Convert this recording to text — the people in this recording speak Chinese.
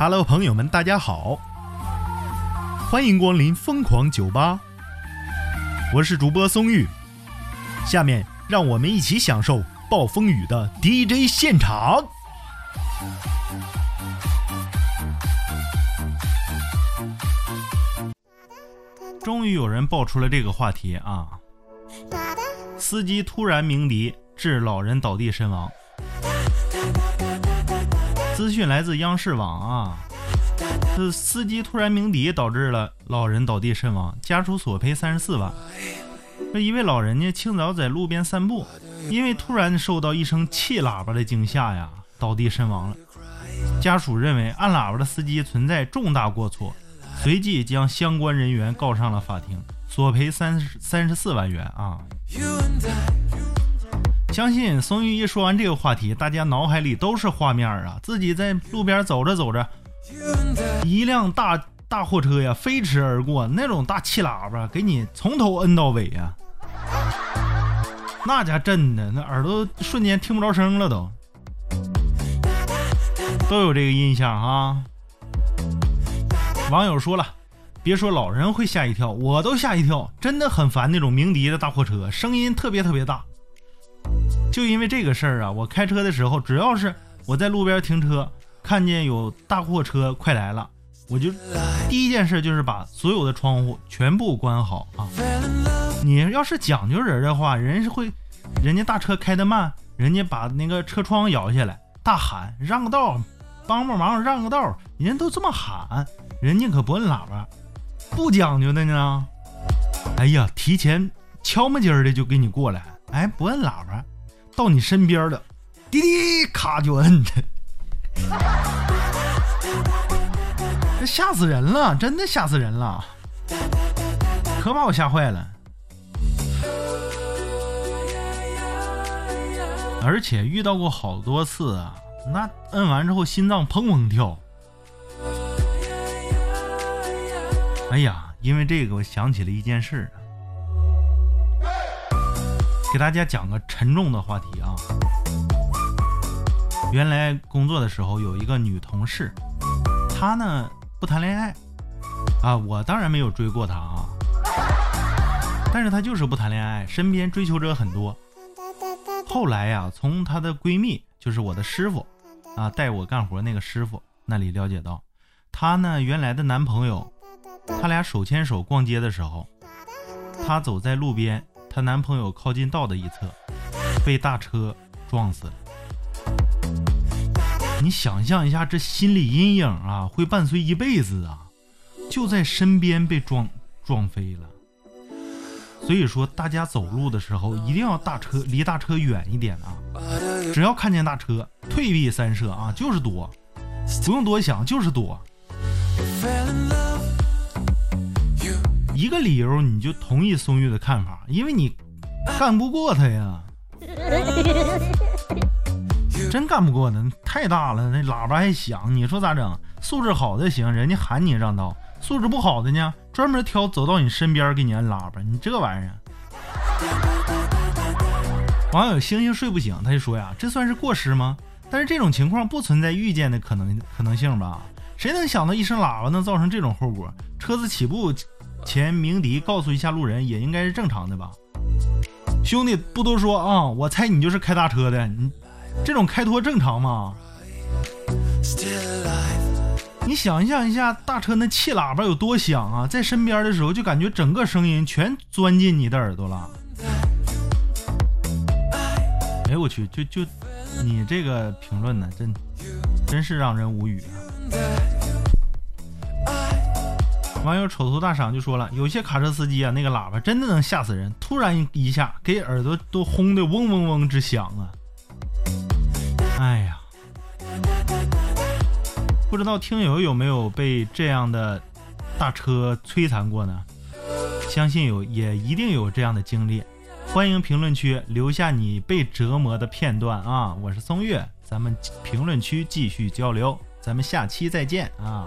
Hello，朋友们，大家好，欢迎光临疯狂酒吧，我是主播松玉，下面让我们一起享受暴风雨的 DJ 现场。终于有人爆出了这个话题啊！司机突然鸣笛，致老人倒地身亡。资讯来自央视网啊，这司机突然鸣笛导致了老人倒地身亡，家属索赔三十四万。这一位老人呢，清早在路边散步，因为突然受到一声气喇叭的惊吓呀，倒地身亡了。家属认为按喇叭的司机存在重大过错，随即将相关人员告上了法庭，索赔三十三十四万元啊。相信松玉一说完这个话题，大家脑海里都是画面啊，自己在路边走着走着，一辆大大货车呀飞驰而过，那种大气喇叭给你从头摁到尾呀，那家震的那耳朵瞬间听不着声了都，都有这个印象啊。网友说了，别说老人会吓一跳，我都吓一跳，真的很烦那种鸣笛的大货车，声音特别特别大。就因为这个事儿啊，我开车的时候，只要是我在路边停车，看见有大货车快来了，我就第一件事就是把所有的窗户全部关好啊。你要是讲究人的话，人是会，人家大车开得慢，人家把那个车窗摇下来，大喊让个道，帮帮忙让个道，人家都这么喊，人家可不摁喇叭，不讲究的呢。哎呀，提前敲门筋儿的就给你过来，哎，不摁喇叭。到你身边了，滴滴咔就摁着，这吓死人了，真的吓死人了，可把我吓坏了。而且遇到过好多次啊，那摁完之后心脏砰砰跳。哎呀，因为这个我想起了一件事。给大家讲个沉重的话题啊！原来工作的时候有一个女同事，她呢不谈恋爱啊，我当然没有追过她啊，但是她就是不谈恋爱，身边追求者很多。后来呀，从她的闺蜜，就是我的师傅啊，带我干活那个师傅那里了解到，她呢原来的男朋友，他俩手牵手逛街的时候，她走在路边。她男朋友靠近道的一侧，被大车撞死了。你想象一下，这心理阴影啊，会伴随一辈子啊！就在身边被撞撞飞了。所以说，大家走路的时候一定要大车离大车远一点啊！只要看见大车，退避三舍啊，就是躲，不用多想，就是躲。一个理由你就同意松玉的看法，因为你干不过他呀，真干不过他，太大了，那喇叭还响，你说咋整？素质好的行，人家喊你让道；素质不好的呢，专门挑走到你身边给你按喇叭，你这玩意儿。网友星星睡不醒，他就说呀，这算是过失吗？但是这种情况不存在预见的可能可能性吧？谁能想到一声喇叭能造成这种后果？车子起步。前鸣笛告诉一下路人也应该是正常的吧，兄弟不多说啊，我猜你就是开大车的，你这种开脱正常吗？你想象一下，大车那气喇叭有多响啊，在身边的时候就感觉整个声音全钻进你的耳朵了。哎我去，就就你这个评论呢，真真是让人无语啊。网友丑头大赏就说了，有些卡车司机啊，那个喇叭真的能吓死人，突然一下给耳朵都轰的嗡嗡嗡直响啊！哎呀，不知道听友有没有被这样的大车摧残过呢？相信有，也一定有这样的经历。欢迎评论区留下你被折磨的片段啊！我是松月，咱们评论区继续交流，咱们下期再见啊！